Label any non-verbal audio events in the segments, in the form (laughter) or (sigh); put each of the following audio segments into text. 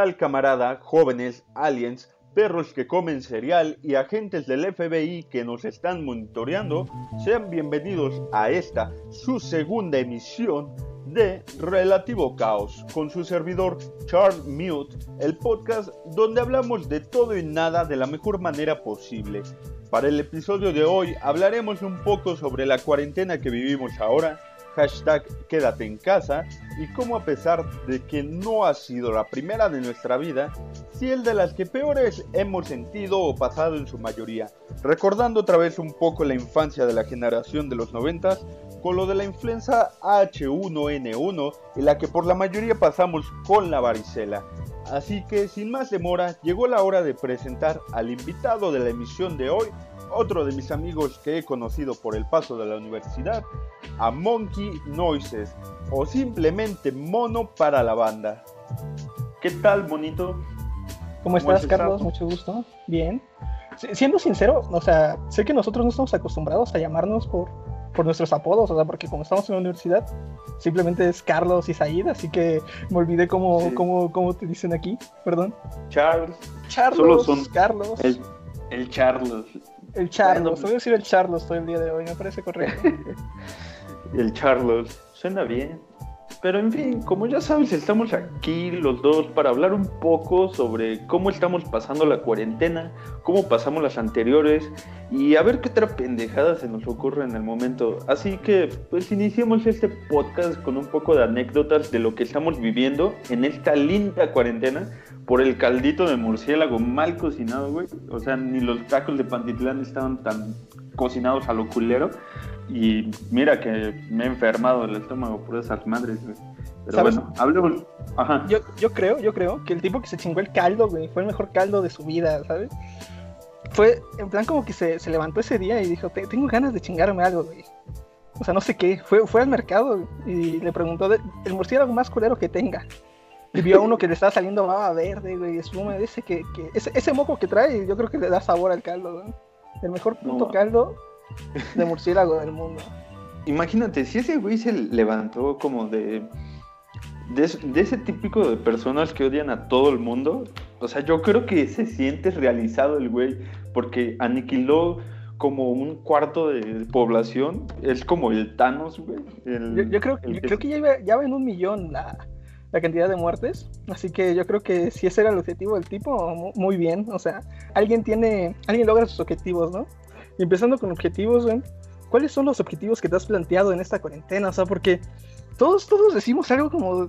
¿Qué tal camarada, jóvenes, aliens, perros que comen cereal y agentes del FBI que nos están monitoreando? Sean bienvenidos a esta, su segunda emisión de Relativo Caos, con su servidor Charles Mute, el podcast donde hablamos de todo y nada de la mejor manera posible. Para el episodio de hoy hablaremos un poco sobre la cuarentena que vivimos ahora, hashtag quédate en casa y cómo a pesar de que no ha sido la primera de nuestra vida, sí el de las que peores hemos sentido o pasado en su mayoría, recordando otra vez un poco la infancia de la generación de los noventas con lo de la influenza H1N1 y la que por la mayoría pasamos con la varicela. Así que sin más demora, llegó la hora de presentar al invitado de la emisión de hoy, otro de mis amigos que he conocido por el paso de la universidad, a Monkey Noises, o simplemente Mono para la banda. ¿Qué tal, monito? ¿Cómo estás, Carlos? Mucho gusto. Bien. Siendo sincero, o sea, sé que nosotros no estamos acostumbrados a llamarnos por, por nuestros apodos, o sea, porque como estamos en la universidad, simplemente es Carlos y Said, así que me olvidé cómo, cómo, cómo te dicen aquí, perdón. Charles. Charles, Solo son Carlos. El, el Charles. El Charlos, voy a decir el Charlos todo el día de hoy, me parece correcto. (laughs) el Charles, suena bien. Pero en fin, como ya sabes, estamos aquí los dos para hablar un poco sobre cómo estamos pasando la cuarentena, cómo pasamos las anteriores y a ver qué otra pendejada se nos ocurre en el momento. Así que, pues iniciemos este podcast con un poco de anécdotas de lo que estamos viviendo en esta linda cuarentena por el caldito de murciélago mal cocinado, güey. O sea, ni los tacos de Pantitlán estaban tan cocinados a lo culero. Y mira que me he enfermado el estómago por esas madres, güey. Pero bueno, hablemos. Ajá. Yo, yo creo, yo creo que el tipo que se chingó el caldo, güey, fue el mejor caldo de su vida, ¿sabes? Fue, en plan, como que se, se levantó ese día y dijo, tengo ganas de chingarme algo, güey. O sea, no sé qué. Fue, fue al mercado y le preguntó el murciélago más culero que tenga. Y vio a uno que le estaba saliendo baba verde, güey, espuma, ese que, que ese, ese, moco que trae, yo creo que le da sabor al caldo, güey. El mejor puto no. caldo (laughs) de murciélago del mundo. Imagínate, si ese güey se levantó como de, de, de, ese típico de personas que odian a todo el mundo, o sea, yo creo que se siente realizado el güey, porque aniquiló como un cuarto de población, es como el Thanos, güey. El, yo, yo, creo, yo creo que ya, iba, ya va en un millón la, la cantidad de muertes. Así que yo creo que si ese era el objetivo del tipo, muy bien. O sea, alguien tiene, alguien logra sus objetivos, ¿no? Y empezando con objetivos. ¿cuáles son los objetivos que te has planteado en esta cuarentena? O sea, porque todos, todos decimos algo como,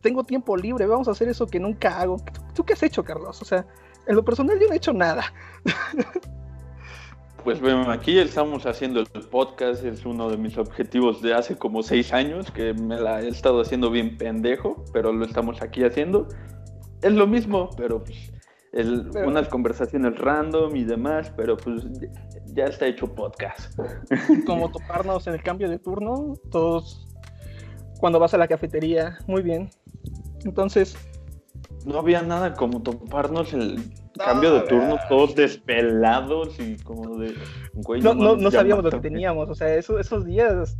tengo tiempo libre, vamos a hacer eso que nunca hago. ¿Tú, tú qué has hecho, Carlos? O sea, en lo personal yo no he hecho nada. (laughs) Pues bueno, aquí estamos haciendo el podcast, es uno de mis objetivos de hace como seis años, que me la he estado haciendo bien pendejo, pero lo estamos aquí haciendo. Es lo mismo, pero pues el, pero... unas conversaciones random y demás, pero pues ya está hecho podcast. (laughs) Como toparnos en el cambio de turno, todos cuando vas a la cafetería, muy bien. Entonces... No había nada como toparnos el cambio de turno, todos despelados y como de. Güey, no, no, no sabíamos lo que teníamos, o sea, eso, esos días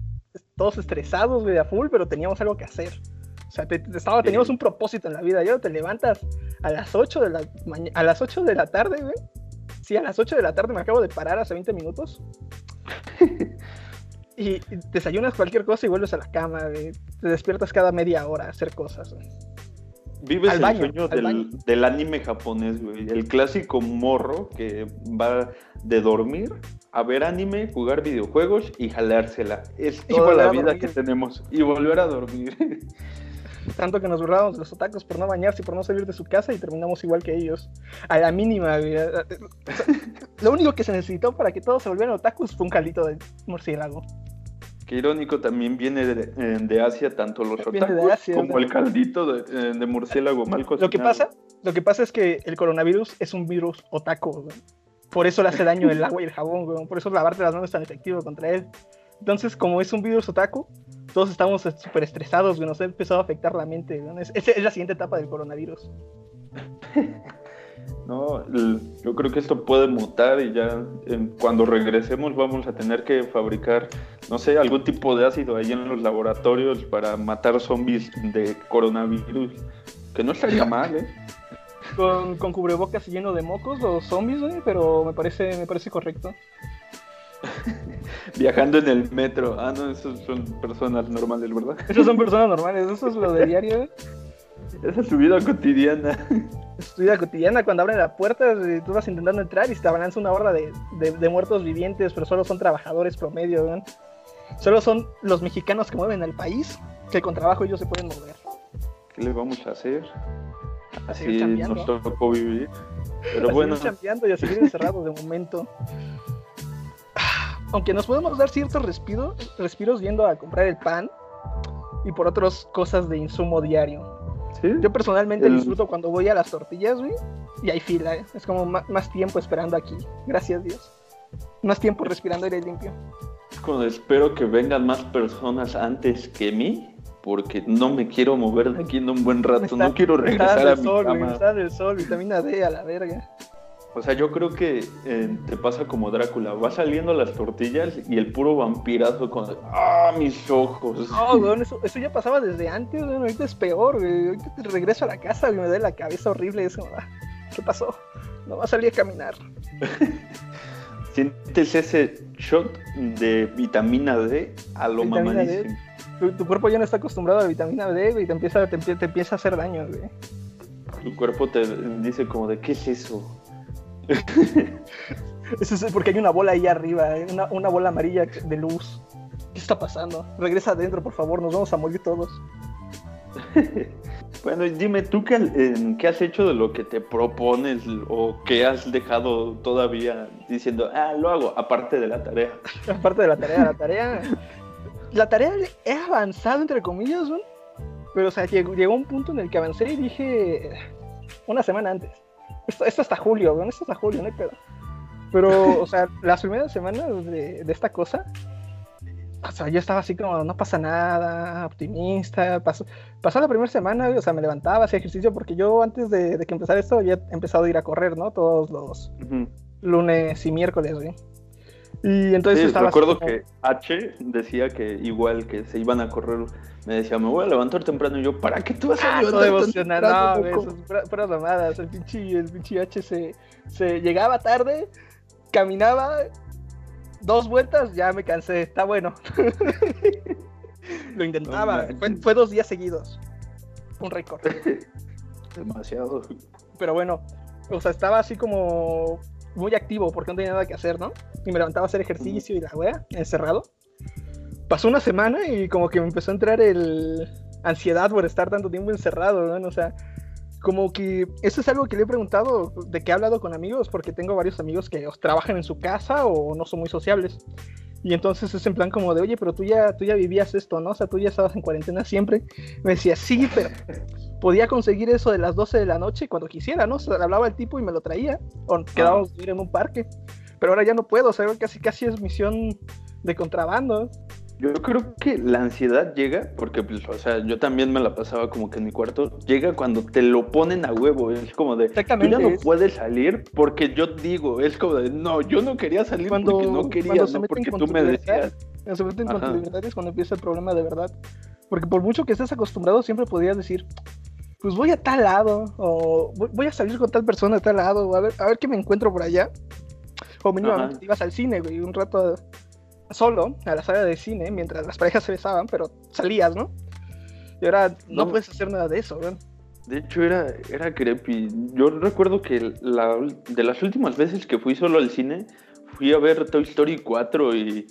todos estresados, güey, a full, pero teníamos algo que hacer. O sea, te, te estaba, teníamos un propósito en la vida. Ya te levantas a las 8 de la, a las 8 de la tarde, güey. Sí, a las 8 de la tarde me acabo de parar hace 20 minutos. (laughs) y desayunas cualquier cosa y vuelves a la cama, güey. Te despiertas cada media hora a hacer cosas, güey. Vives el baño, sueño del, del, anime japonés, güey. El clásico morro que va de dormir a ver anime, jugar videojuegos y jalársela. Es toda la vida que tenemos. Y volver a dormir. (laughs) Tanto que nos burlábamos de los otakus por no bañarse y por no salir de su casa y terminamos igual que ellos. A la mínima, güey. (laughs) Lo único que se necesitó para que todos se volvieran otakus fue un calito de murciélago. Qué irónico, también viene de, de Asia, tanto los otakus Asia, como ¿no? el caldito de, de, murciélago mal cocinado. Lo que, pasa, lo que pasa es que el coronavirus es un virus otaku. Por eso le hace daño el agua y el jabón. Por eso lavarte las manos es tan efectivo contra él. Entonces, como es un virus otaku, todos estamos súper estresados. Nos ha empezado a afectar la mente. ¿no? Es, es, es la siguiente etapa del coronavirus. (laughs) No, yo creo que esto puede mutar y ya en, cuando regresemos vamos a tener que fabricar, no sé, algún tipo de ácido ahí en los laboratorios para matar zombies de coronavirus Que no estaría (laughs) mal, ¿eh? Con, con cubrebocas lleno de mocos los zombies, güey, pero me parece, me parece correcto. (laughs) Viajando en el metro. Ah, no, esos son personas normales, ¿verdad? Esos son (laughs) personas normales, eso es lo de diario. Esa es su vida cotidiana. Es tu vida cotidiana cuando abren la puerta, y tú vas intentando entrar y te abalanza una horda de, de, de muertos vivientes, pero solo son trabajadores promedio, ¿no? Solo son los mexicanos que mueven al país, que con trabajo ellos se pueden mover. ¿Qué le vamos a hacer? Así nos tocó vivir. Pero a bueno, seguir chambeando y a seguir encerrados de momento. (sighs) Aunque nos podemos dar ciertos respiros, respiros yendo a comprar el pan y por otras cosas de insumo diario. ¿Sí? Yo personalmente El- disfruto cuando voy a las tortillas, güey, y hay fila, ¿eh? es como más tiempo esperando aquí. Gracias Dios. Más tiempo respirando aire limpio. Espero que vengan más personas antes que mí, porque no me quiero mover de aquí en un buen rato, está- no quiero está regresar dando a mi sol, cama. está dando el sol, vitamina D a la verga. O sea, yo creo que eh, te pasa como Drácula, va saliendo las tortillas y el puro vampirazo con ¡Ah, mis ojos! No, weón, eso, eso ya pasaba desde antes, weón, ahorita es peor, güey. Ahorita te regreso a la casa y me da la cabeza horrible. Es como, ah, ¿qué pasó? No va a salir a caminar. (laughs) Sientes ese shot de vitamina D a lo mamadísimo. Tu, tu cuerpo ya no está acostumbrado a la vitamina D, güey, y te empieza, te, te empieza a hacer daño, güey. Tu cuerpo te dice como de ¿qué es eso? (laughs) Eso es porque hay una bola ahí arriba, eh, una, una bola amarilla de luz. ¿Qué está pasando? Regresa adentro, por favor, nos vamos a morir todos. (laughs) Bueno, dime, ¿tú qué, eh, qué has hecho de lo que te propones o qué has dejado todavía diciendo, ah, lo hago, aparte de la tarea? (laughs) Aparte de la tarea, la tarea. La tarea he avanzado, entre comillas, ¿no? Pero, o sea, llegó, llegó un punto en el que avancé y dije. Una semana antes. Esto, esto hasta julio, ¿no? Esto hasta julio, no hay pedo. Pero, o sea, (laughs) las primeras semanas de, de esta cosa. O sea, yo estaba así como, no pasa nada, optimista. Pasó, pasó la primera semana, o sea, me levantaba, hacía ejercicio, porque yo antes de, de que empezara esto he empezado a ir a correr, ¿no? Todos los Ujú. lunes y miércoles, güey. Y entonces Sí, estaba recuerdo como- que H decía que igual que se iban a correr, me decía, me voy a levantar temprano y yo, ¿para qué tú vas a Ah, todo levantar emocionado, temprano, no, güey, loco?" esas puras, mamadas. El pinche, el pinche H se, se llegaba tarde, caminaba dos vueltas, ya me cansé, está bueno. (laughs) Lo intentaba, No fue, fue dos días seguidos. Un récord. (laughs) Demasiado. Pero bueno, o sea, estaba así como muy activo porque no tenía nada que hacer, ¿no? Y me levantaba a hacer ejercicio y la wea, encerrado. Pasó una semana y como que me empezó a entrar el ansiedad por estar tanto tiempo encerrado, ¿no? O sea, como que eso es algo que le he preguntado, de que he hablado con amigos, porque tengo varios amigos que o trabajan en su casa o no son muy sociables. Y entonces es en plan como de, oye, pero tú ya, tú ya vivías esto, ¿no? O sea, tú ya estabas en cuarentena siempre. Me decía, sí, pero podía conseguir eso de las 12 de la noche cuando quisiera, ¿no? O sea, hablaba al tipo y me lo traía. O quedábamos a ir en un parque. Pero ahora ya no puedo, o sea, casi casi es misión de contrabando. Yo creo que la ansiedad llega, porque, pues, o sea, yo también me la pasaba como que en mi cuarto, llega cuando te lo ponen a huevo, es como de, tú ya no es puedes salir porque yo digo, es como de, no, yo no quería salir Cuando- porque no quería, no porque tú me decías. se meten con tu libertad es cuando empieza el problema de verdad. Porque por mucho que estés acostumbrado, siempre podrías decir, pues voy a tal lado, o voy- a salir con tal persona a tal lado, a ver, a ver qué me encuentro por allá. O mínimamente Ajá. ibas al cine, güey, un rato solo, a la sala de cine, mientras las parejas se besaban, pero salías, ¿no? Y ahora no, No. puedes hacer nada de eso, güey. De hecho, era, era creepy. Yo recuerdo que la, de las últimas veces que fui solo al cine, fui a ver Toy Story 4 y,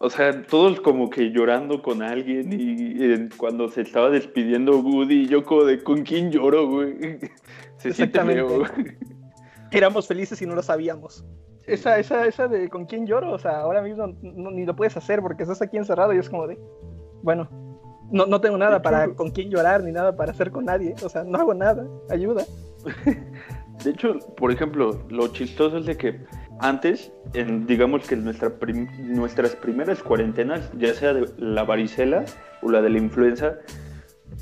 o sea, todos como que llorando con alguien y, eh, cuando se estaba despidiendo Woody, yo como de, ¿con quién lloro, güey? (laughs) Se siente feo. Éramos felices y no lo sabíamos. Esa, esa, esa de con quién lloro, o sea, ahora mismo no- ni lo puedes hacer porque estás aquí encerrado y es como de, bueno, no, no tengo nada para con quién llorar ni nada para hacer con nadie, o sea, no hago nada, ayuda. (laughs) De hecho, por ejemplo, lo chistoso es de que antes, en, digamos que en nuestra prim- nuestras primeras cuarentenas, ya sea de la varicela o la de la influenza,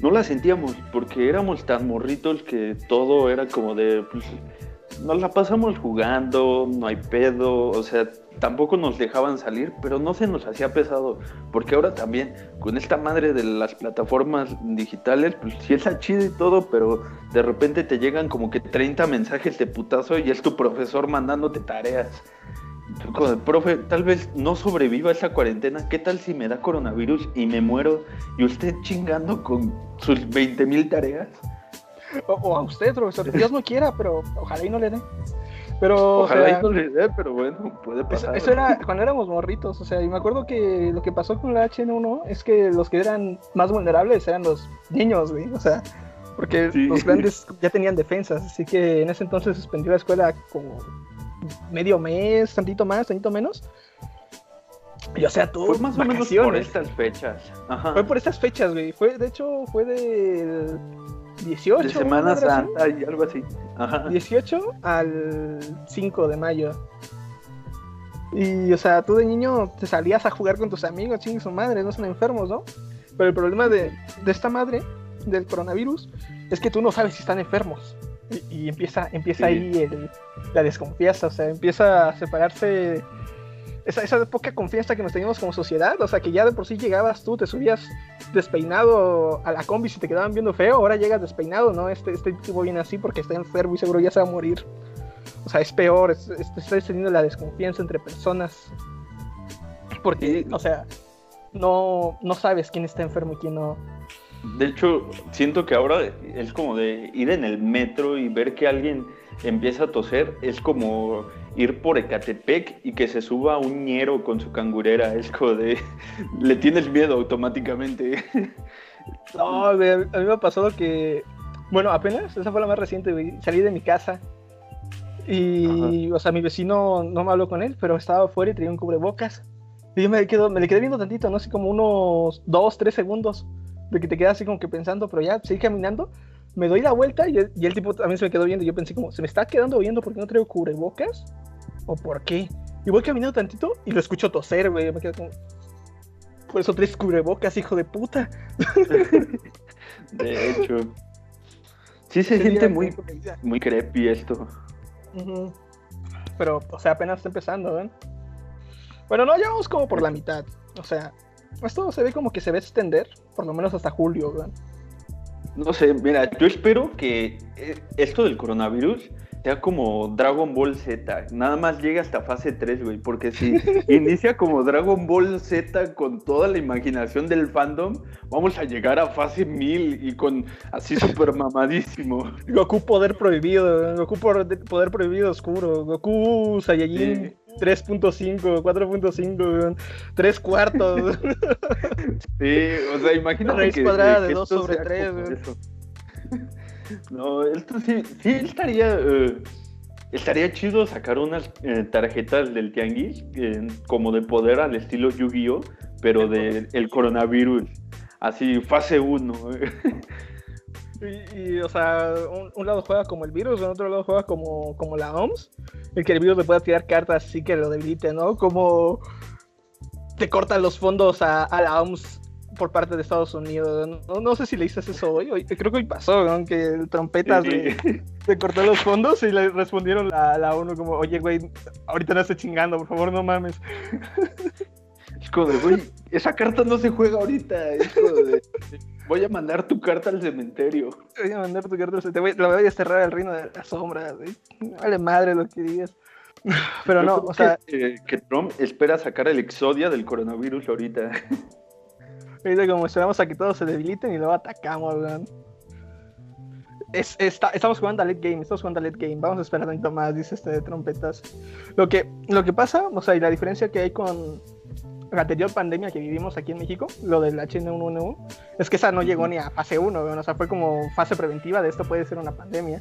no la sentíamos porque éramos tan morritos que todo era como de, pues, nos la pasamos jugando, no hay pedo, o sea, tampoco nos dejaban salir, pero no se nos hacía pesado, porque ahora también con esta madre de las plataformas digitales, pues sí está chido y todo, pero de repente te llegan como que 30 mensajes de putazo y es tu profesor mandándote tareas. Con el profe, tal vez no sobreviva esa cuarentena. ¿Qué tal si me da coronavirus y me muero y usted chingando con sus 20 mil tareas? O, a usted, profesor. Dios no quiera, pero ojalá y no le dé. Pero, ojalá y no le dé, pero bueno, puede pasar. Eso, era cuando éramos morritos, o sea, y me acuerdo que lo que pasó con la HN1 es que los que eran más vulnerables eran los niños, güey. O sea, porque los grandes ya tenían defensas, así que en ese entonces suspendió la escuela como medio mes, tantito más, tantito menos. Y o sea, tú. Fue más o menos por estas fechas. Fue por estas fechas, güey. Fue, de hecho, fue del 18. De Semana Santa y algo así. Ajá. 18 al 5 de mayo. Y, o sea, tú de niño te salías a jugar con tus amigos, ching su madre, no son enfermos, ¿no? Pero el problema de, de esta madre, del coronavirus, es que tú no sabes si están enfermos. Y, empieza, empieza ahí la desconfianza, o sea, empieza a separarse esa, esa, poca confianza que nos teníamos como sociedad, o sea, que ya de por sí llegabas tú, te subías despeinado a la combi si te quedaban viendo feo, ahora llegas despeinado, ¿no? Este, este tipo viene así porque está enfermo y seguro ya se va a morir. O sea, es peor, estás teniendo la desconfianza entre personas. Porque, o sea, no, no sabes quién está enfermo y quién no. De hecho, siento que ahora es como de ir en el metro y ver que alguien empieza a toser, es como ir por Ecatepec y que se suba un ñero con su cangurera, es como de... (laughs) le tienes miedo automáticamente. (laughs) No, a mí me ha pasado que... Bueno, apenas, esa fue la más reciente, Salí de mi casa y, o sea, mi vecino no me habló con él, pero estaba afuera y tenía un cubrebocas. Y yo me, quedo, me le quedé viendo tantito, no sé, como unos dos, tres segundos de que te quedas así como que pensando, pero ya seguí caminando, me doy la vuelta y el, tipo también se me quedó viendo. Y yo pensé como, ¿se me está quedando viendo porque no traigo cubrebocas? ¿O por qué? Y voy caminando tantito y lo escucho toser, güey. Me quedo como, por eso tres cubrebocas, hijo de puta. (laughs) De hecho. Sí se siente muy, muy creepy esto. Pero, o sea, apenas está empezando, ¿ven? Bueno, no, ya vamos como por la mitad. O sea, esto se ve como que se va a extender, por lo menos hasta julio, ¿verdad? No sé, mira, yo espero que eh, esto del coronavirus sea como Dragon Ball Z. Nada más llega hasta fase 3, güey. Porque si (laughs) inicia como Dragon Ball Z con toda la imaginación del fandom, vamos a llegar a fase 1000 y con así (laughs) súper mamadísimo. Goku poder prohibido, Goku poder prohibido oscuro, Goku Saiyajin. 3.5, 4.5, 3 cuartos. (laughs) Sí, o sea, imagínate Raíz cuadrada de 2 sobre 3, (laughs) No, esto sí, sí estaría, eh, estaría chido sacar unas eh, tarjetas del tianguis eh, como de poder al estilo Yu-Gi-Oh, pero del el coronavirus, así fase 1. (laughs) Y, o sea, un, lado juega como el virus, en otro lado juega como, como la OMS, el que el virus le pueda tirar cartas así que lo debilite, ¿no? Como te cortan los fondos a, a la OMS por parte de Estados Unidos. No, sé si le dices eso hoy, creo que hoy pasó, ¿no? que el trompetas le, cortó los fondos y le respondieron a la ONU como, oye, güey, ahorita no estoy chingando, por favor, no mames. Es como de, güey, esa carta no se juega ahorita. Es como de, voy a mandar tu carta al cementerio. Voy a mandar tu carta al cementerio. La voy a desterrar al reino de la sombra. Güey. Vale madre lo que digas. (laughs) Pero no, o sea. Que, que, Trump espera sacar el exodia del coronavirus ahorita. (laughs) Ahorita como esperamos a que todos se debiliten y luego atacamos, Es, estamos jugando a late game, estamos jugando a late game, vamos a esperar un poquito más, dice este de trompetas. Lo que, lo que pasa, o sea, y la diferencia que hay con la anterior pandemia que vivimos aquí en México, lo del H1N1, es que esa no llegó ni a fase 1, o sea, fue como fase preventiva de esto puede ser una pandemia.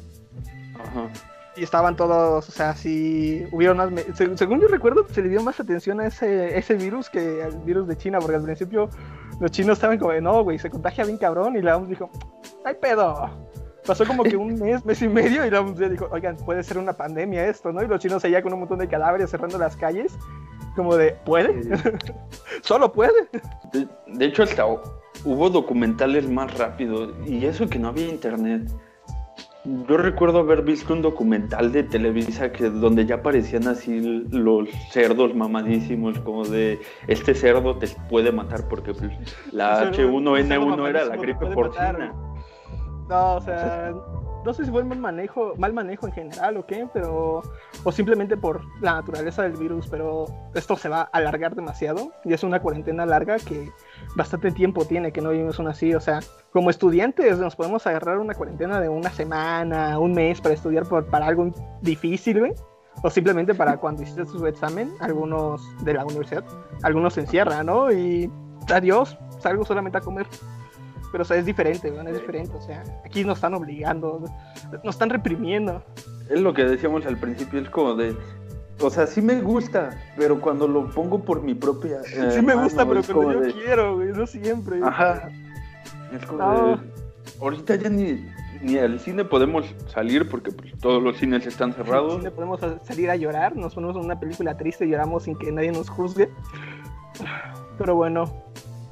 Ajá y estaban todos, o sea, si hubieron más, según yo recuerdo, se le dio más atención a ese, ese virus que al virus de China, porque al principio los chinos estaban como, no, güey, se contagia bien cabrón, y la OMS dijo, ¡ay pedo! Pasó como que un mes, mes y medio, y la OMS dijo, oigan, puede ser una pandemia esto, ¿no? Y los chinos allá con un montón de cadáveres cerrando las calles, como de, ¿puede? Solo puede. De, de hecho, hasta hubo documentales más rápido, y eso que no había internet. Yo recuerdo haber visto un documental de Televisa que donde ya aparecían así los cerdos mamadísimos, como de este cerdo te puede matar porque pues, la H1N1 era la gripe porcina. No, o sea, no sé si fue mal manejo, mal manejo en general o qué, pero o simplemente por la naturaleza del virus, pero esto se va a alargar demasiado y es una cuarentena larga que bastante tiempo tiene que no vivimos una así, o sea, como estudiantes nos podemos agarrar una cuarentena de una semana, un mes para estudiar por, para algo difícil, güey. O simplemente para (laughs) cuando hiciste su examen, algunos de la universidad, algunos se encierran, ¿no? Y adiós, salgo solamente a comer pero o sea, es diferente, ¿no? es diferente, o sea, aquí nos están obligando, nos están reprimiendo. Es lo que decíamos al principio, es como de, o sea, sí me gusta, pero cuando lo pongo por mi propia... Eh, sí me gusta, pero cuando yo quiero, güey, no siempre. Ajá. Es como de, ahorita ya ni, ni al cine podemos salir porque pues, todos los cines están cerrados. cine podemos salir a llorar, nos ponemos en una película triste y lloramos sin que nadie nos juzgue. Pero bueno,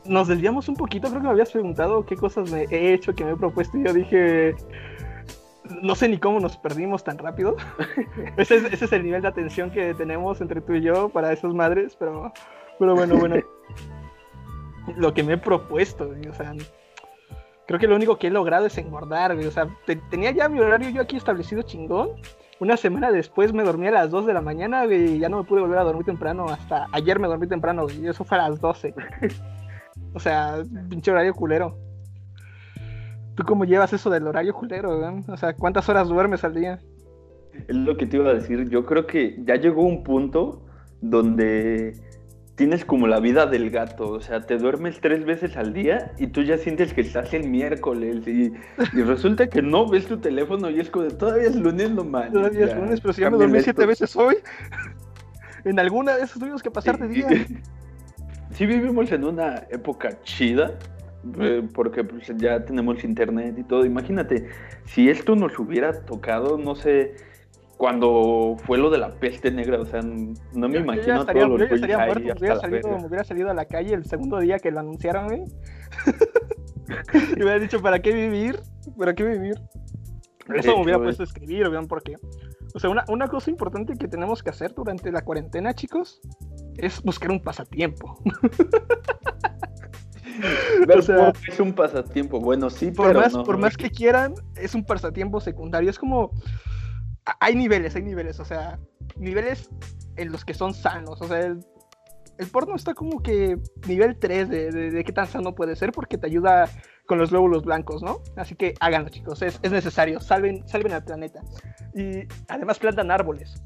nos desviamos un poquito, creo que me habías preguntado qué cosas me he hecho, que me he propuesto y yo dije, no sé ni cómo nos perdimos tan rápido. (laughs) ese, es, el nivel de atención que tenemos entre tú y yo para esas madres, pero, pero bueno, bueno. lo que me he propuesto, o sea, creo que lo único que he logrado es engordar, o sea, tenía ya mi horario yo aquí establecido chingón. Una semana después me dormí a las 2 de la mañana y ya no me pude volver a dormir temprano. Hasta ayer me dormí temprano y eso fue a las 12. O sea, pinche horario culero. ¿Tú cómo llevas eso del horario culero, O sea, ¿cuántas horas duermes al día? Es lo que te iba a decir. Yo creo que ya llegó un punto donde tienes como la vida del gato. O sea, te duermes tres veces al día y tú ya sientes que estás el miércoles. Y, resulta que no ves tu teléfono y es como de todavía es lunes, no man. Todavía es lunes, pero si ya me dormí siete veces hoy. (laughs) en alguna de esas tuvimos que pasar de día sí vivimos en una época chida, eh, porque pues, ya tenemos internet y todo. Imagínate, si esto nos hubiera tocado, no sé, cuando fue lo de la peste negra, o sea, no me imagino estaría, todos los yo estaría muerto, me hubiera, salido, me hubiera, salido, a la calle el segundo día que lo anunciaron, güey. (laughs) y me hubiera dicho, ¿para qué vivir? ¿Para qué vivir? Eso me hubiera puesto a escribir, ¿vean por qué? O sea, una, una cosa importante que tenemos que hacer durante la cuarentena, chicos, es buscar un pasatiempo. (laughs) o sea, es un pasatiempo, bueno, sí, por pero más, Por más que quieran, es un pasatiempo secundario. Es como. Hay niveles, hay niveles, o sea, niveles en los que son sanos. O sea, el, porno está como que nivel 3 de, de, qué tan sano puede ser porque te ayuda con los glóbulos blancos, ¿no? Así que háganlo, chicos, es, es necesario, salven, salven al planeta. Y además plantan árboles.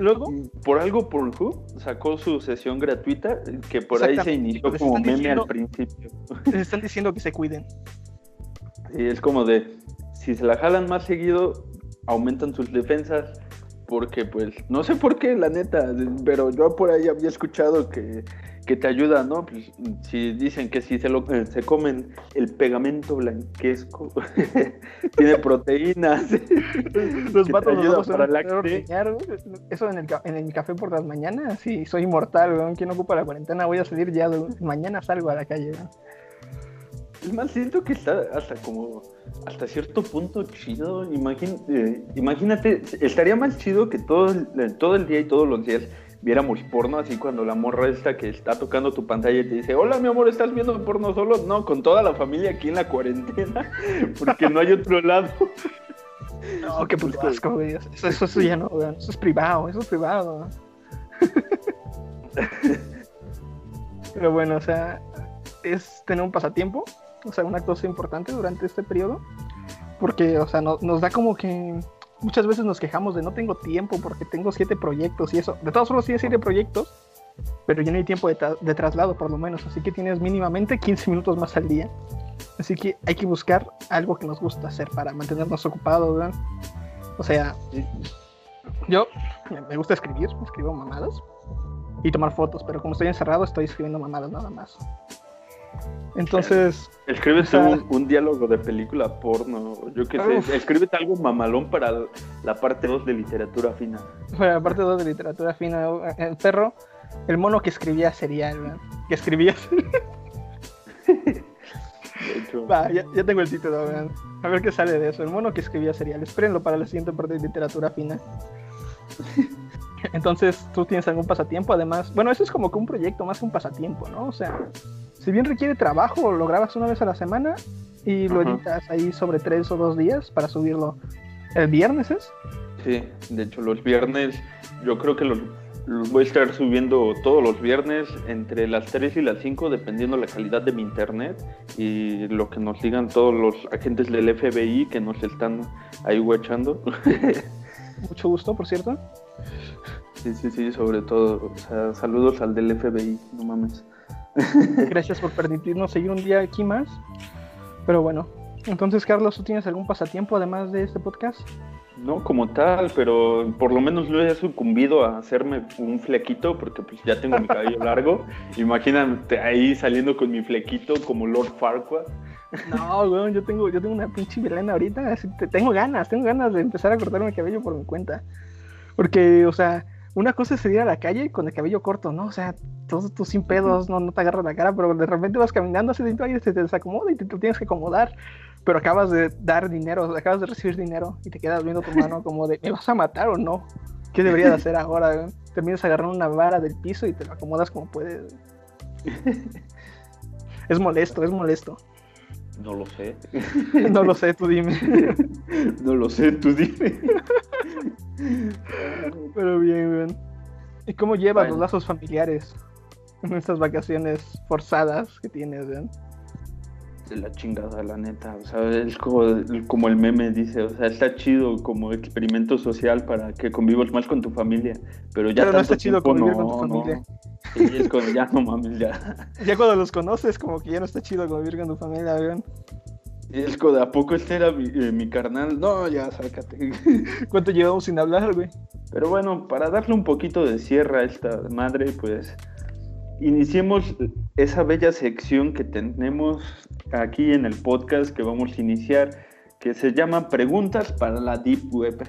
Luego, por algo Pornhub sacó su sesión gratuita que por ahí se inició como meme al principio. Les están diciendo que se cuiden. (laughs) Y es como de, si se la jalan más seguido, aumentan sus defensas, porque pues, no sé por qué, la neta, pero yo por ahí había escuchado que que te ayuda, ¿no? Pues, si dicen que si se, lo, eh, se comen el pegamento blanquesco, (laughs) tiene proteínas. (laughs) Los vatos ayuda para la Eso en el, en el café por las mañanas, sí, soy inmortal, ¿no? ¿Quién ocupa la cuarentena? Voy a salir ya, mañana salgo a la calle, ¿no? Es más, siento que está hasta como, hasta cierto punto chido. Eh, imagínate, estaría más chido que todo, todo el día y todos los días viéramos porno, así cuando la morra esta que está tocando tu pantalla y te dice, hola mi amor, ¿estás viendo porno solo? No, con toda la familia aquí en la cuarentena, (laughs) porque no hay otro lado. No, qué puto asco, güey. Eso, eso, ya no, Eso es privado, eso es privado. (laughs) Pero bueno, o sea, es tener un pasatiempo, o sea, una cosa importante durante este periodo, porque, o sea, nos da como que muchas veces nos quejamos de no tengo tiempo porque tengo siete proyectos y eso. De todos modos, tienes siete proyectos, pero ya no hay tiempo de, traslado, por lo menos. Así que tienes mínimamente 15 minutos más al día. Así que hay que buscar algo que nos gusta hacer para mantenernos ocupados. O sea, yo me gusta escribir, escribo mamadas y tomar fotos, pero como estoy encerrado, estoy escribiendo mamadas nada más. Entonces. Escríbete un, diálogo de película porno. Yo qué sé. Escríbete algo mamalón para la parte 2 de literatura fina. Para la parte 2 de literatura fina. El perro, el mono que escribía serial, Que escribía. Va, ya, ya tengo el título. A ver qué sale de eso. El mono que escribía serial. Espérenlo para la siguiente parte de literatura fina. (laughs) Entonces, ¿tú tienes algún pasatiempo? Además, bueno, eso es como que un proyecto más que un pasatiempo, ¿no? O sea, si bien requiere trabajo, lo grabas una vez a la semana y lo editas ahí sobre tres o dos días para subirlo el viernes, ¿es? Sí, de hecho los viernes, yo creo que los, los voy a estar subiendo todos los viernes entre las 3 y las 5, dependiendo la calidad de mi internet y lo que nos digan todos los agentes del FBI que nos están ahí guachando. (laughs) Mucho gusto, por cierto. sí, sí, sí, sobre todo. O sea, saludos al del FBI, no mames. (laughs) Gracias por permitirnos seguir un día aquí más. Pero bueno, entonces, Carlos, ¿tú tienes algún pasatiempo además de este podcast? No como tal, pero por lo menos no he sucumbido a hacerme un flequito porque pues ya tengo mi cabello (laughs) largo. Imagínate ahí saliendo con mi flequito como Lord Farquaad. No, weón, yo tengo, yo tengo una pinche melena ahorita. así te- tengo ganas, tengo ganas de empezar a cortarme el cabello por mi cuenta. Porque, o sea, una cosa es salir a la calle con el cabello corto, ¿no? O sea, todo tú sin pedos, no, no te agarras la cara, pero de repente vas caminando así dentro y se te desacomoda y te, te tienes que acomodar. Pero acabas de dar dinero, acabas de recibir dinero y te quedas viendo tu mano como de, ¿me vas a matar o no? ¿Qué debería de hacer ahora? Terminas agarrando una vara del piso y te lo acomodas como puedes. Es molesto, es molesto. No lo sé. (laughs) No lo sé, tú dime. (laughs) No lo sé, tú dime. (laughs) Pero bien, bien. ¿Y cómo llevas Bueno. los lazos familiares en estas vacaciones forzadas que tienes, weón? De la chingada, la neta. O sea, es como, como el meme dice. O sea, está chido como experimento social para que convivas más con tu familia. Pero ya Pero no tanto está chido tiempo, convivir con tu no, familia. no. Es como, ya no mames, ya. (laughs) Ya cuando los conoces, como que ya no está chido convivir con tu familia, weón. Y es como, ¿de a poco este era mi, eh, mi carnal? No, ya, sácate. (laughs) ¿Cuánto llevamos sin hablar, güey? Pero bueno, para darle un poquito de cierre a esta madre, pues iniciemos esa bella sección que tenemos aquí en el podcast que vamos a iniciar, que se llama Preguntas para la Deep Web.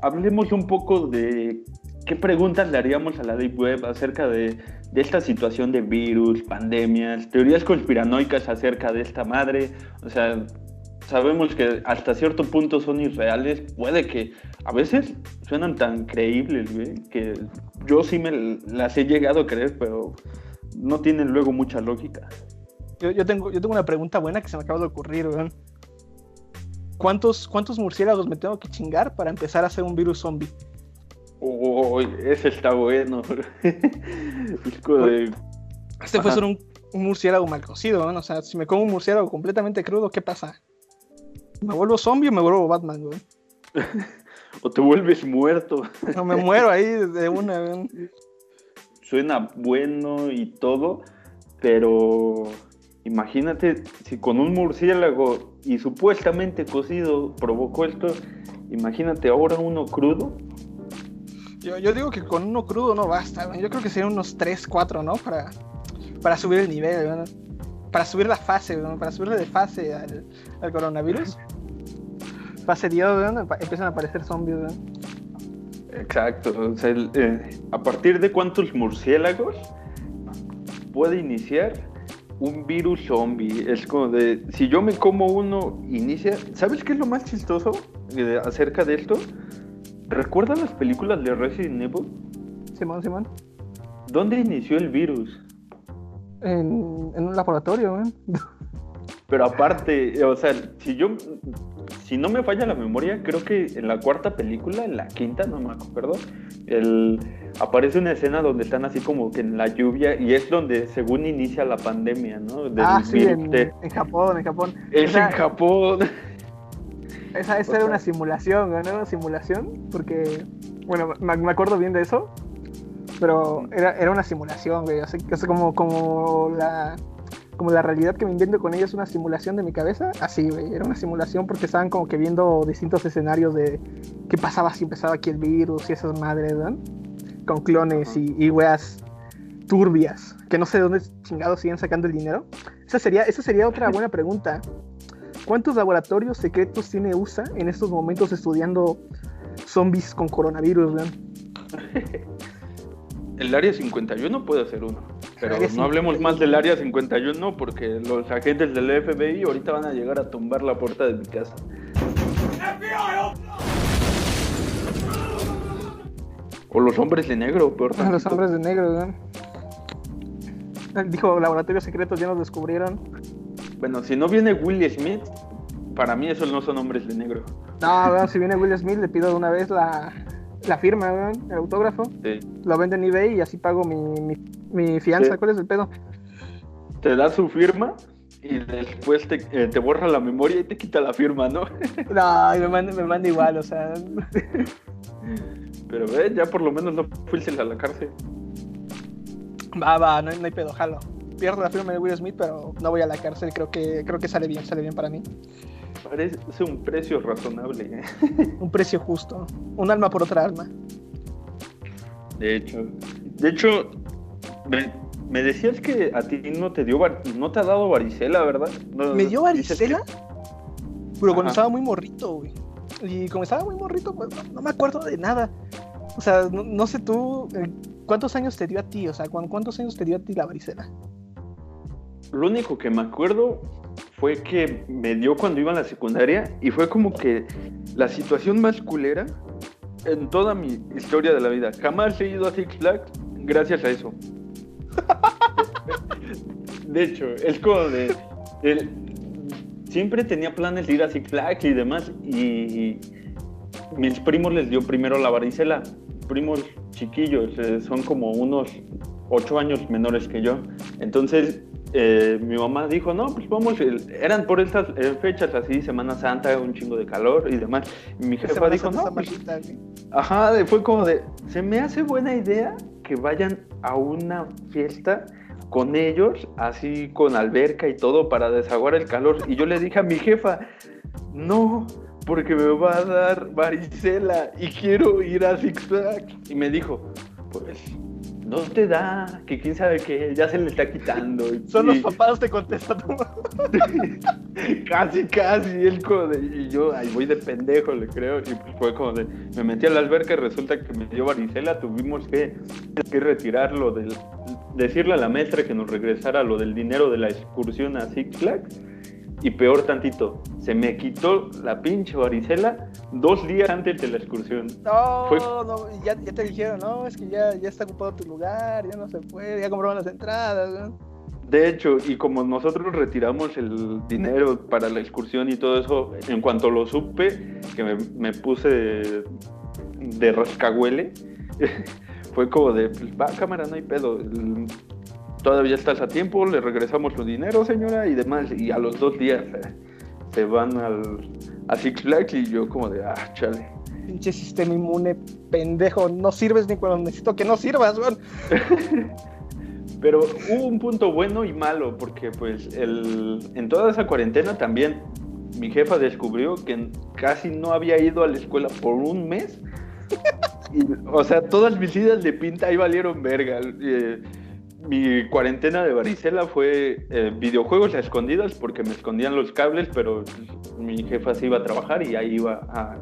Hablemos un poco de qué preguntas le haríamos a la Deep Web acerca de, esta situación de virus, pandemias, teorías conspiranoicas acerca de esta madre. O sea, sabemos que hasta cierto punto son irreales. Puede que a veces suenan tan creíbles, güey, que yo sí me las he llegado a creer, pero no tienen luego mucha lógica. Yo, yo tengo, yo tengo una pregunta buena que se me acaba de ocurrir, weón. ¿Cuántos, ¿Cuántos murciélagos me tengo que chingar para empezar a hacer un virus zombie? Oh, ese está bueno. (laughs) de... Este Ajá. ser un, un murciélago mal cocido, weón. O sea, si me como un murciélago completamente crudo, ¿qué pasa? ¿Me vuelvo zombie o me vuelvo Batman, weón? (laughs) O te vuelves muerto. O me muero ahí de una, weón. Suena bueno y todo, pero imagínate si con un murciélago y supuestamente cocido provocó esto, imagínate ahora uno crudo. Yo, yo digo que con uno crudo no basta. Yo creo que serían unos 3, 4, ¿no? Para, para subir el nivel, weón. Para subir la fase. Para subirle de fase al, al coronavirus. Fase Dios, weón. pa- Empiezan a aparecer zombies. Exacto. o sea, el, eh, a partir de cuántos murciélagos puede iniciar un virus zombie. Es como de, si yo me como uno, inicia... ¿Sabes qué es lo más chistoso eh, acerca de esto? ¿Recuerdan las películas de Resident Evil? Simón, Simón. ¿Dónde inició el virus? En, en un laboratorio, weón. Pero aparte, o sea, si yo, si no me falla la memoria, creo que en la cuarta película, en la quinta, no me acuerdo, el, aparece una escena donde están así como que en la lluvia y es donde según inicia la pandemia, ¿no? Del ah, sí, en, Japón, en Japón. Es Esa- en Japón. Esa, esa era una simulación, ¿no? Era una simulación, porque, bueno, me, me acuerdo bien de eso, pero era, era una simulación, güey, así que es como, como la como la realidad que me invento con ella es una simulación de mi cabeza, así, güey, era una simulación porque estaban como que viendo distintos escenarios de qué pasaba si empezaba aquí el virus y esas madres, ¿no? Con clones y, y weas turbias, que no sé de dónde chingados siguen sacando el dinero. Esa sería, esa sería otra (laughs) buena pregunta. ¿Cuántos laboratorios secretos tiene USA en estos momentos estudiando zombies con coronavirus, weón? (laughs) El área 51 puede ser uno. Pero no hablemos 51. más del área 51 porque los agentes del FBI ahorita van a llegar a tumbar la puerta de mi casa. O los hombres de negro, peor A los tantito. hombres de negro, ¿no? Dijo, laboratorios secretos ya nos descubrieron. Bueno, si no viene Will Smith, para mí esos no son hombres de negro. No, weón, si viene Will Smith, le pido de una vez la, la firma, el autógrafo. Sí. Lo vendo en eBay y así pago mi, mi, mi fianza. Sí. ¿Cuál es el pedo? Te da su firma y después te, eh, te borra la memoria y te quita la firma, ¿no? (laughs) No, y me manda, me manda igual, o sea. Pero ve, ya por lo menos no fuiste a la cárcel. Va, va, no, hay- no hay pedo, jalo. Pierdo la firma de Will Smith, pero no voy a la cárcel. Creo que, creo que sale bien, sale bien para mí. Parece un precio razonable. ¿eh? (laughs) Un precio justo. Un alma por otra alma. De hecho, de hecho, me, me decías que a ti no te dio, no te ha dado varicela, ¿verdad? No- ¿Me dio varicela? Pero cuando Ajá. estaba muy morrito, güey. Y como estaba muy morrito, pues no, no me acuerdo de nada. O sea, no, no sé tú, eh, ¿cuántos años te dio a ti? O sea, ¿cuán- ¿cuántos años te dio a ti la varicela? lo único que me acuerdo fue que me dio cuando iba a la secundaria y fue como que la situación más culera en toda mi historia de la vida. Jamás he ido a Six Flags gracias a eso. (laughs) De hecho, es como de. siempre tenía planes de ir a Six Flags y demás. Y mis primos les dio primero la varicela. Primos chiquillos, eh, son como unos ocho años menores que yo. Entonces, eh, mi mamá dijo: No, pues vamos. eran por estas eh, fechas así, Semana Santa, un chingo de calor y demás. Y mi jefa Semana dijo: Santa No, pues. Ajá, fue como de, se me hace buena idea que vayan a una fiesta con ellos, así con alberca y todo para desaguar el calor. Y yo le dije a mi jefa, no, porque me va a dar varicela y quiero ir a Flags. Y me dijo, pues no te da, que quién sabe qué, ya se le está quitando. Son los papás, te contesta tu (laughs) casi, casi, él como de, y yo, ahí voy de pendejo, le creo, y pues fue como de, me metí a la alberca y resulta que me dio varicela, tuvimos que, que retirarlo del, decirle a la maestra que nos regresara lo del dinero de la excursión a Six Flags, y peor tantito, se me quitó la pinche varicela dos días antes de la excursión. No, Fue- no, y ya, ya te dijeron, no, es que ya, ya está ocupado tu lugar, ya no se puede, ya compraron las entradas, ¿no? De hecho, y como nosotros retiramos el dinero para la excursión y todo eso, en cuanto lo supe, que me, me puse de, de rascahuele, (laughs) fue como de, pues va, cámara, no hay pedo. Todavía estás a tiempo, le regresamos su dinero, señora, y demás. Y a los dos días eh, se van al, a Six Flags y yo como de, ah, chale. Pinche sistema inmune, pendejo, no sirves ni cuando necesito que no sirvas, weón. (laughs) Pero hubo un punto bueno y malo, porque pues el, en toda esa cuarentena también mi jefa descubrió que casi no había ido a la escuela por un mes. (laughs) Y, o sea, todas mis idas de pinta ahí valieron verga. Eh, mi cuarentena de varicela fue eh, videojuegos a escondidas porque me escondían los cables, pero mi jefa se iba a trabajar y ahí iba a,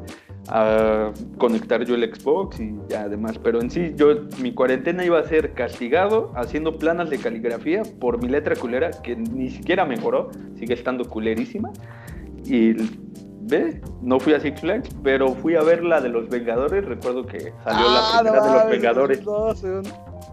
a conectar yo el Xbox y ya además. Pero en sí, yo mi cuarentena iba a ser castigado haciendo planas de caligrafía por mi letra culera que ni siquiera mejoró, sigue estando culerísima. Y ve, no fui a Six Flags, pero fui a ver la de los Vengadores. Recuerdo que salió Ah, la primera de los Vengadores.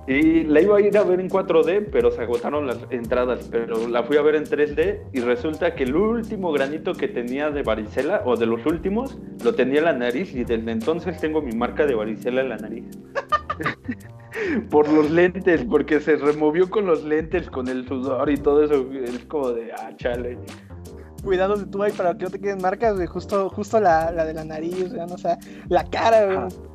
Y la iba a ir a ver en 4D, pero se agotaron las entradas. Pero la fui a ver en 3D y resulta que el último granito que tenía de varicela, o de los últimos, lo tenía en la nariz y desde entonces tengo mi marca de varicela en la nariz. (laughs) Por los lentes, porque se removió con los lentes, con el sudor y todo eso. Es como de, ah, chale. Cuidado de tú ahí para que no te queden marcas, güey. Justo, justo la, la de la nariz. O sea, la cara, güey.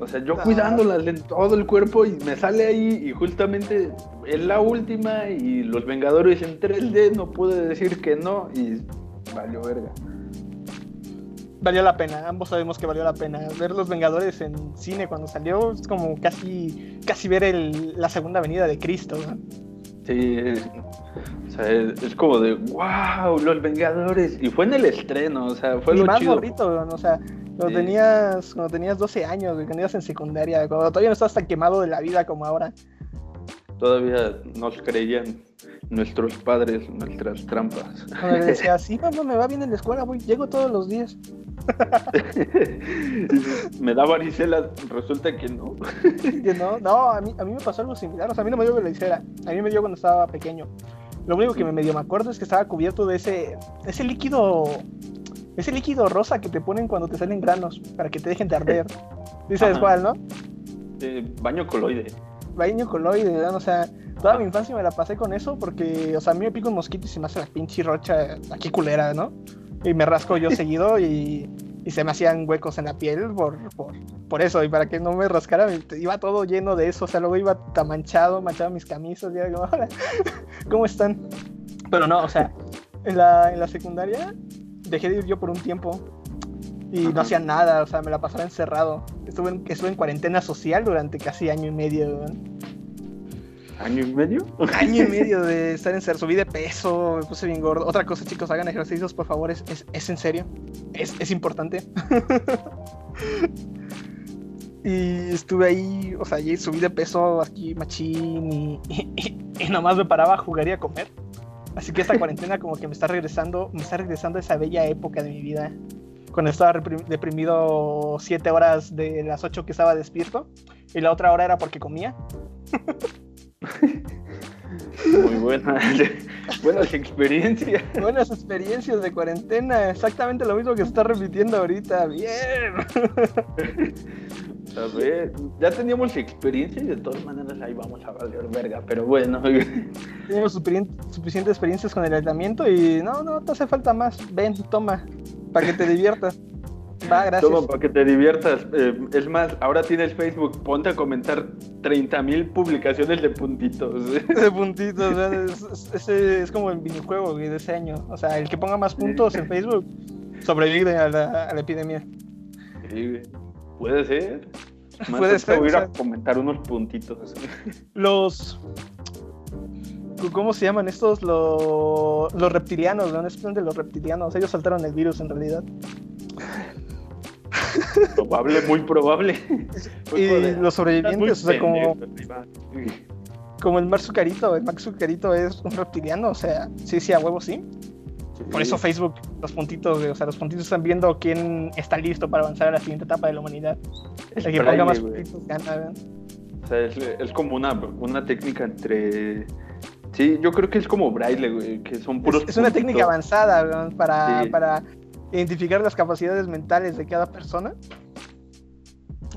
O sea, yo Ah. cuidándolas en todo el cuerpo y me sale ahí y justamente es la última y los Vengadores en 3D no pude decir que no y valió verga. Valió la pena, ambos sabemos que valió la pena. Ver Los Vengadores en cine cuando salió es como casi, casi ver el- la segunda venida de Cristo. Sí, es, o sea, es, es como de wow, los Vengadores y fue en el estreno, o sea, fue y lo más chido. weón, o sea, cuando tenías, cuando tenías 12 años, cuando ibas en secundaria, cuando todavía no estabas tan quemado de la vida como ahora. todavía nos creían nuestros padres nuestras trampas. Cuando decía, (laughs) sí, mamá, me va bien en la escuela, voy, llego todos los días. (laughs) me da varicela, resulta que no. (laughs) que no, no, a mí, a mí me pasó algo similar, o sea, a mí no me dio varicela, a mí me dio cuando estaba pequeño. Lo único que me medio me acuerdo es que estaba cubierto de ese, ese líquido, ese líquido rosa que te ponen cuando te salen granos, para que te dejen de arder. (laughs) ¿Dices Ajá. cuál, no? Eh, baño coloide. Baño coloide, ¿verdad? O sea, toda mi infancia me la pasé con eso porque, o sea, a mí me pica un mosquito y se me hace la pinche rocha aquí culera, ¿no? Y me rasco yo (laughs) seguido y, y se me hacían huecos en la piel por, por, por eso. Y para que no me rascara, me- iba todo lleno de eso. O sea, luego iba tan manchado, manchaba mis camisas. Y era como, "Hola, (laughs) ¿cómo están? Pero no, o sea, en la, en la secundaria dejé de ir yo por un tiempo y no hacía nada, o sea, me la pasaba encerrado. Estuve en, estuve en cuarentena social durante casi año y medio. ¿Año y medio? Año y medio de (laughs) estar encerrado, subí de peso, me puse bien gordo. Otra cosa, chicos, hagan ejercicios, por favor, es, es, es en serio, es, es importante. (laughs) y estuve ahí, o sea, y subí de peso aquí machín y, y, y nomás me paraba a jugar y a comer. Así que esta cuarentena como que me está regresando, me está regresando a esa bella época de mi vida. Cuando estaba deprimido siete horas de las ocho que estaba despierto. Y la otra hora era porque comía. Muy buena. (laughs) Buenas experiencias. Buenas experiencias de cuarentena, exactamente lo mismo que se está repitiendo ahorita. Bien. (laughs) A ver, ya teníamos experiencia y de todas maneras ahí vamos a valer verga, pero bueno. (laughs) Tenemos suficien- suficientes experiencias con el aislamiento y no, no te hace falta más. Ven, toma, para que te diviertas. Va, gracias. Toma para que te diviertas. Eh, es más, ahora tienes Facebook, ponte a comentar 30.000 publicaciones de puntitos. (laughs) De puntitos, es, es- como el videojuego de ese año. O sea, el que ponga más puntos en Facebook sobrevive a la, a la epidemia. Sí, güey. Puede ser. Más Puede ser, Voy a comentar unos puntitos. Los. ¿Cómo se llaman estos? Los, los reptilianos, ¿no? Es de los reptilianos. Ellos saltaron el virus en realidad. Probable, muy probable. (laughs) Y los sobrevivientes, o sea, como, como el Mark Zuccarito, el Max Zuccarito es un reptiliano, o sea, sí, sí, a huevo sí. Por eso Facebook, los puntitos, o sea, los puntitos están viendo quién está listo para avanzar a la siguiente etapa de la humanidad. Es El que braille, ponga más güey. puntitos gana, güey. O sea, es, es como una, una técnica entre. Sí, yo creo que es como braille, güey, que son puros. Es, es una técnica avanzada para, Sí. para identificar las capacidades mentales de cada persona.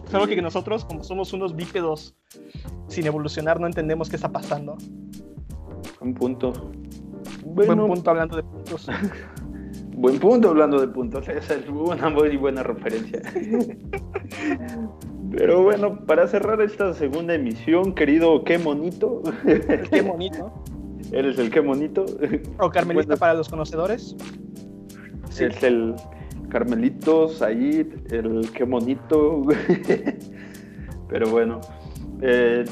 Solo que nosotros, como somos unos bípedos sin evolucionar, no entendemos qué está pasando. Un punto. (laughs) Buen punto hablando de puntos. Buen punto hablando de puntos. Esa es una muy buena referencia. (laughs) Pero bueno, para cerrar esta segunda emisión, querido Qué Monito. Qué bonito. (laughs) Eres el Qué Monito. O Carmelita Bueno, para los conocedores. Sí. Es el Carmelito, Said, el Qué Monito. Pero bueno, eh,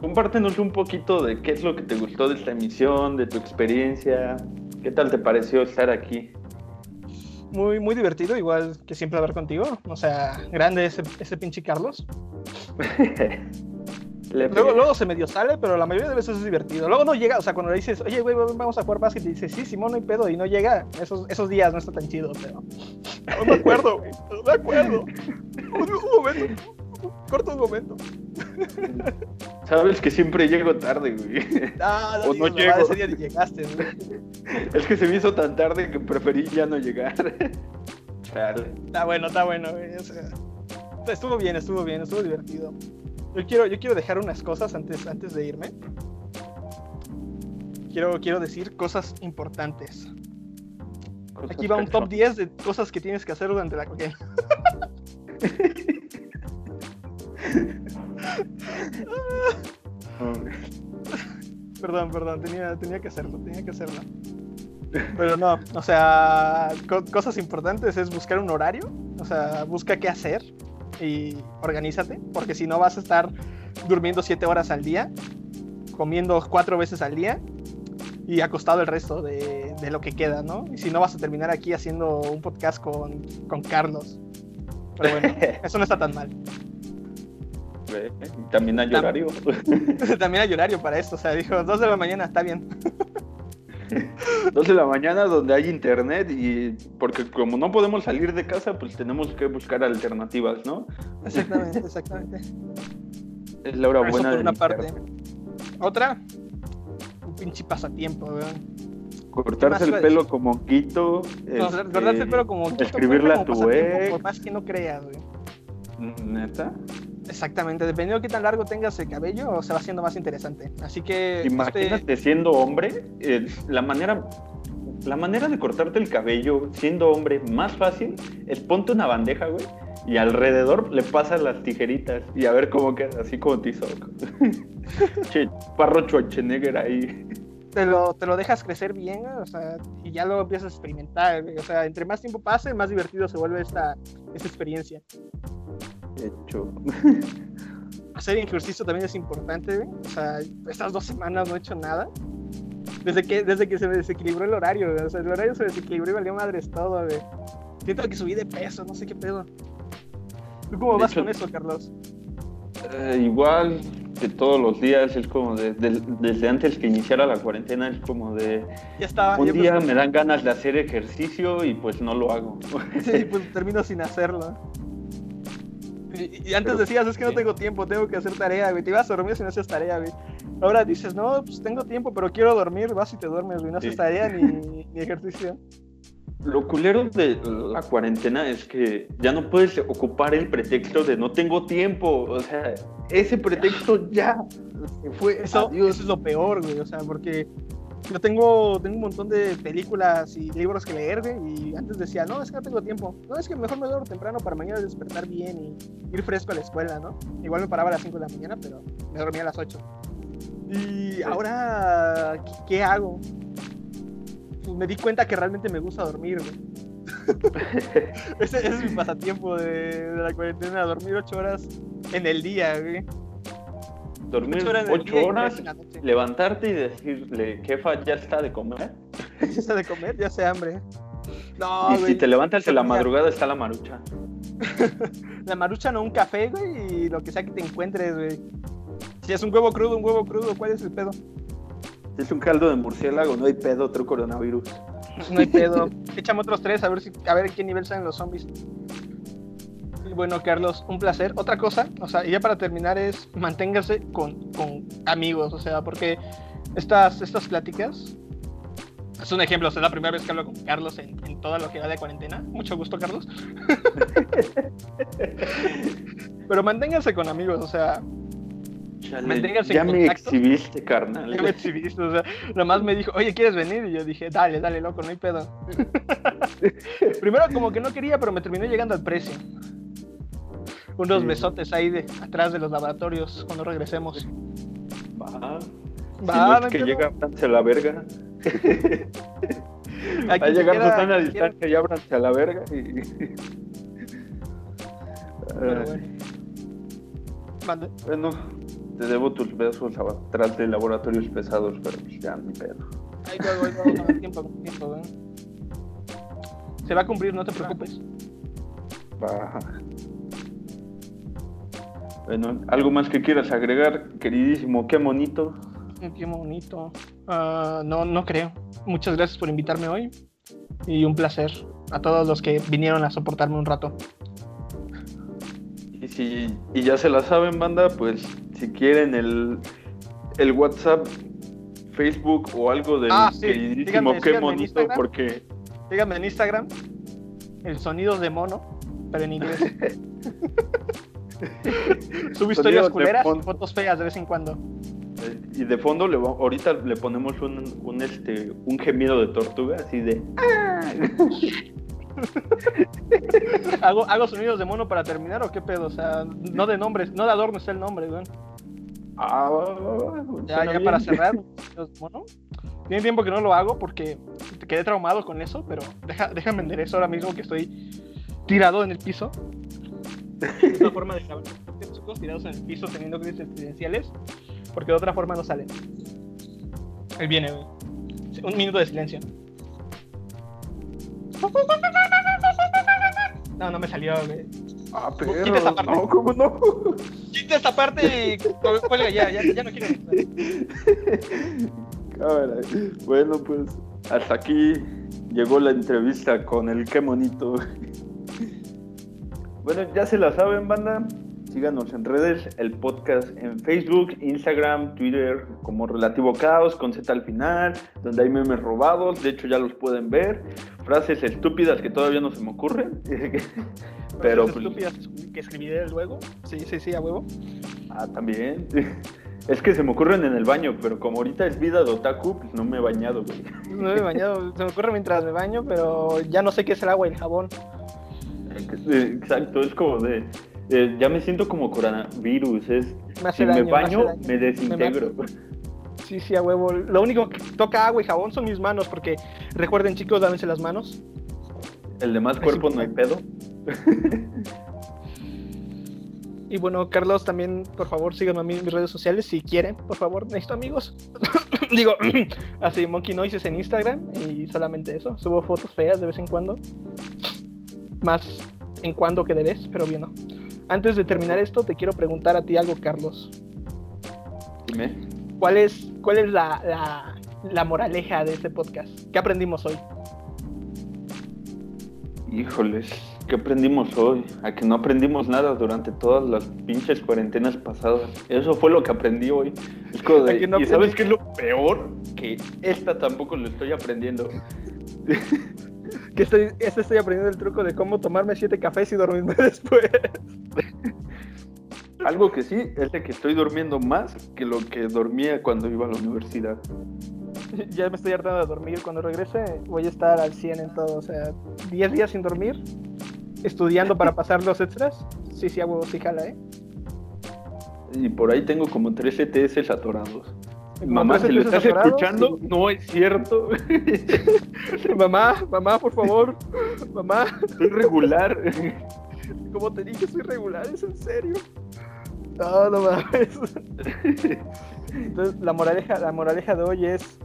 compártenos un poquito de qué es lo que te gustó de esta emisión, de tu experiencia. ¿Qué tal te pareció estar aquí? Muy, muy divertido, igual que siempre hablar contigo. O sea, grande ese, ese pinche Carlos. (laughs) Le Luego, luego se medio sale, pero la mayoría de veces es divertido. Luego no llega, o sea, cuando le dices, oye, güey, vamos a jugar básquet, y dices, sí, Simón, no hay pedo, y no llega. Esos, esos días no está tan chido, pero. No me acuerdo, güey, no me acuerdo. Un, un momento, corto un momento. Sabes que siempre llego tarde, güey. Ah, O no mamá, llego. Ese día ni llegaste, güey. Es que se me hizo tan tarde que preferí ya no llegar. Chale. Está bueno, está bueno, güey. o sea, estuvo bien, estuvo bien, estuvo divertido. Yo quiero, yo quiero dejar unas cosas antes, antes de irme. Quiero, quiero decir cosas importantes. Aquí va un top 10 de cosas que tienes que hacer durante la. (laughs) Perdón, perdón, tenía, tenía que hacerlo, tenía que hacerlo. (laughs) Pero no, o sea, co- cosas importantes es buscar un horario, o sea, busca qué hacer y organízate, porque si no vas a estar durmiendo 7 horas al día, comiendo cuatro veces al día y acostado el resto de, de lo que queda, ¿no? Y si no vas a terminar aquí haciendo un podcast con, con Carlos. Pero bueno, (laughs) eso no está tan mal. Ve, También hay horario. (laughs) También hay horario para esto, o sea, dijo, dos de la mañana, está bien. (laughs) Dos de la mañana donde hay internet y porque como no podemos salir de casa, pues tenemos que buscar alternativas, ¿no? Exactamente, (laughs) exactamente. Es la hora Eso buena por del una parte. Otra, un pinche pasatiempo, weón. Cortarse el pelo como Quito. No, este, guardarte el pelo como Quito, escribirle a tu ex. Por más que no creas, güey. ¿Neta? Exactamente, dependiendo de qué tan largo tengas el cabello, se va haciendo más interesante. Así que. Imagínate este, siendo hombre, la manera la manera de cortarte el cabello siendo hombre más fácil es ponte una bandeja, güey, y alrededor le pasas las tijeritas y a ver cómo queda, así como Tizoc. (laughs) che, parro Schwarzenegger ahí. Te, lo, te lo dejas crecer bien, o sea, y ya luego empiezas a experimentar. O sea, entre más tiempo pase, más divertido se vuelve esta, esta experiencia. Hecho. (laughs) Hacer ejercicio también es importante. O sea, estas dos semanas no he hecho nada. Desde que, desde que se me desequilibró el horario. O sea, el horario se desequilibró y valió madres todo, güey. Siento que subí de peso, no sé qué pedo. ¿Tú cómo De vas hecho- con eso, Carlos? Eh, igual de todos los días, es como de, de- desde antes que iniciara la cuarentena, es como de Ya estaba. un ya día pues, me dan ganas de hacer ejercicio y pues no lo hago. (laughs) Sí, pues termino sin hacerlo. Y, y antes Pero, decías, es que no tengo tiempo, tengo que hacer tarea, güey. Te ibas a dormir si no hacías tarea, güey. Ahora dices, no, pues tengo tiempo, pero quiero dormir. Vas y te duermes, güey. No haces Sí. tarea ni, (laughs) ni ejercicio. Lo culero de la cuarentena es que ya no puedes ocupar el pretexto de no tengo tiempo. O sea, ese pretexto ya se fue. Eso, Adiós. eso es lo peor, güey. O sea, porque yo tengo, tengo un montón de películas y libros que leer, güey. Y antes decía, no, es que no tengo tiempo. No, es que mejor me duermo temprano para mañana despertar bien y ir fresco a la escuela, ¿no? Igual me paraba a las 5 de la mañana, pero me dormía a las 8. Y ahora, ¿qué, qué hago? Pues me di cuenta que realmente me gusta dormir, güey. (laughs) ese, ese es mi pasatiempo de, de la cuarentena, dormir 8 horas en el día, güey. Dormir Ocho horas ocho y noche. levantarte y decirle, jefa, ya está de comer. (laughs) Ya está de comer, ya sé hambre. No, y güey. si te levantas en la madrugada, está la marucha. (laughs) La marucha no un café, güey, y lo que sea que te encuentres, güey. Si es un huevo crudo, un huevo crudo, ¿cuál es el pedo? Es un caldo de murciélago, no hay pedo, otro coronavirus. No hay pedo. (laughs) Échame otros tres a ver si a ver qué nivel salen los zombies. Y bueno, Carlos, un placer. Otra cosa, o sea, y ya para terminar es manténgase con, con amigos, o sea, porque estas, estas pláticas es un ejemplo, o sea, es la primera vez que hablo con Carlos en, en toda lo que va de cuarentena. Mucho gusto, Carlos. (laughs) Pero manténganse con amigos, o sea, Chale, ya en me contacto. exhibiste, carnal. Ya me exhibiste, o sea, nomás me dijo, oye, ¿quieres venir? Y yo dije, dale, dale, loco, no hay pedo. (laughs) Primero como que no quería, pero me terminó llegando al precio. Unos Sí. besotes ahí de atrás de los laboratorios cuando regresemos. Va. Va, si no es que llega, a la verga. (laughs) Va a llegar Susana a distancia y ábranse a la verga. Y... pero (laughs) Ah, bueno. Mande. bueno, te debo tus besos atrás de laboratorios pesados, pero pues ya mi pedo. Ahí tiempo, tiempo, güey. Se va a cumplir, no te preocupes. Va. Bueno, ¿algo más que quieras agregar, queridísimo? Qué bonito. Qué bonito. Ah, no, no creo. Muchas gracias por invitarme hoy. Y un placer a todos los que vinieron a soportarme un rato. Y si y ya se la saben, banda, pues si quieren el, el WhatsApp, Facebook o algo del Ah, sí, queridísimo díganme, qué Instagram. porque Síganme en Instagram. El sonidos de mono, pero en inglés. (laughs) Subo historias culeras y fotos feas de vez en cuando. eh, y de fondo le ahorita le ponemos un, un, este un gemido de tortuga así de (laughs) ¿Hago, ¿Hago sonidos de mono para terminar o qué pedo? O sea, no de nombres, no de adorno es el nombre, güey. Ah, Ya, ya bien. para cerrar, (laughs) de mono. Tiene tiempo que no lo hago porque quedé traumado con eso, pero deja, déjame enderezo ahora mismo que estoy tirado en el piso. Es una forma de grabar chicos tirados en el piso teniendo crisis existenciales, porque de otra forma no salen. Ahí viene, güey. Un minuto de silencio. No, no me salió, güey. Ah, Quita esa perro, parte. no, ¿cómo no? Esta parte cuelga ya, ya, ya no quiero. Cámara. Bueno, pues hasta aquí llegó la entrevista con el qué monito. Bueno, ya se la saben, banda. Síganos en redes, el podcast en Facebook, Instagram, Twitter, como Relativo Caos, con Z al final, donde hay memes robados, de hecho ya los pueden ver. Frases estúpidas que todavía no se me ocurren. (laughs) Pero pues, estúpidas que escribiré luego. Sí, sí, sí, a huevo. Ah, también. (laughs) Es que se me ocurren en el baño, pero como ahorita es vida de otaku, pues no me he bañado, güey. No me he bañado, (laughs) se me ocurre mientras me baño, pero ya no sé qué es el agua y el jabón. Exacto, es como de. Eh, ya me siento como coronavirus. Es, si me baño, me, desintegro. sí, sí, a huevo. Lo único que toca agua y jabón son mis manos, porque recuerden, chicos, dámense las manos. El demás cuerpo no hay pedo. Y bueno, Carlos, también, por favor, síganme a mí en mis redes sociales si quieren, por favor, necesito amigos. (coughs) Digo, (coughs) así, Monkey Noises en Instagram y solamente eso. Subo fotos feas de vez en cuando. Más en cuando que debes, pero bien, ¿no? Antes de terminar esto, te quiero preguntar a ti algo, Carlos. Dime. ¿Cuál es, cuál es la, la moraleja de este podcast? ¿Qué aprendimos hoy? Híjoles, ¿qué aprendimos hoy? A que no aprendimos nada durante todas las pinches cuarentenas pasadas. Eso fue lo que aprendí hoy. Es como de, ¿Y sabes qué es lo peor? Que esta tampoco lo estoy aprendiendo. (laughs) que estoy, este estoy aprendiendo el truco de cómo tomarme siete cafés y dormirme (laughs) después. Algo que sí es de que estoy durmiendo más que lo que dormía cuando iba a la universidad. ya me estoy hartando de dormir. Cuando regrese voy a estar al 100 en todo. O sea, 10 días sin dormir, estudiando para pasar los extras. Sí, sí, a huevo, sí jala, ¿eh? Y por ahí tengo como 3 ETS atorados. Mamá, ¿se lo estás escuchando? No es cierto. (laughs) mamá, mamá, por favor. Mamá. Soy regular. Como te dije, soy regular, es en serio. No, no mames. (laughs) Entonces, la moraleja, la moraleja de hoy es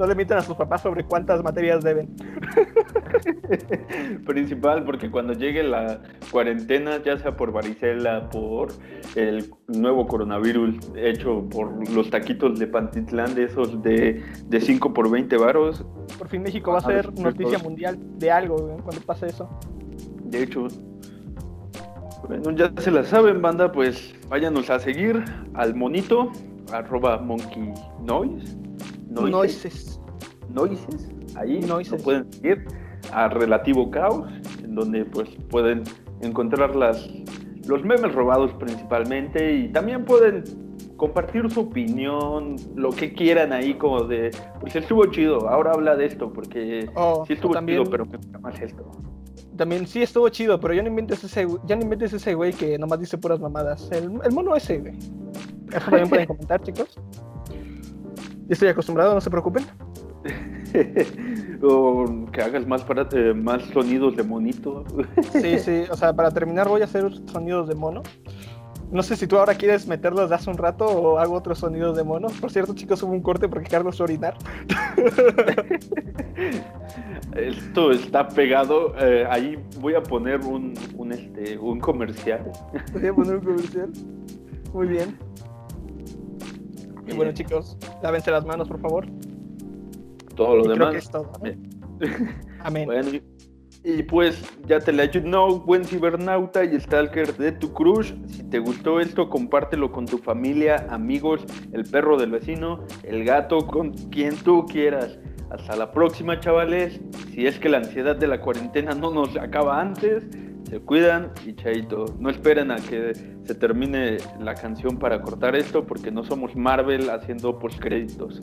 no le mientan a sus papás sobre cuántas materias deben. (laughs) Principal, porque cuando llegue la cuarentena, ya sea por varicela, por el nuevo coronavirus hecho por los taquitos de Pantitlán, de esos de, 5 por 20 varos. Por fin México va a ser noticia mundial de algo cuando pase eso. De hecho, bueno, ya se la saben, banda, pues váyanos a seguir al monito, arroba monkey noise Noises. Noises. Ahí Noises. pueden seguir a Relativo Caos, en donde pues pueden encontrar las, los memes robados principalmente y también pueden compartir su opinión, lo que quieran ahí como de, pues estuvo chido, ahora habla de esto, porque oh, sí estuvo chido, pero me gusta más esto. También sí estuvo chido, pero ya no inventes ese, ya no inventes ese güey que nomás dice puras mamadas. El, el mono ese, güey. Eso también pueden (laughs) comentar, chicos estoy acostumbrado, no se preocupen. (laughs) o que hagas más, para, eh, más sonidos de monito. sí, (laughs) sí, o sea, para terminar voy a hacer sonidos de mono. No sé si tú ahora quieres meterlos de hace un rato o hago otros sonidos de mono. Por cierto, chicos, hubo un corte porque Carlos fue orinar. (laughs) Esto está pegado. Eh, ahí voy a poner un, un, este, un comercial. Voy a poner un comercial. Muy bien. Y bueno, chicos, lávense las manos, por favor. Todo lo demás. (laughs) Amén. Bueno, y, pues ya te la know, buen cibernauta y stalker de tu crush. Si te gustó esto, compártelo con tu familia, amigos, el perro del vecino, el gato, con quien tú quieras. Hasta la próxima, chavales. Si es que la ansiedad de la cuarentena no nos acaba antes, se cuidan y chaito. No esperen a que se termine la canción para cortar esto porque no somos Marvel haciendo postcréditos.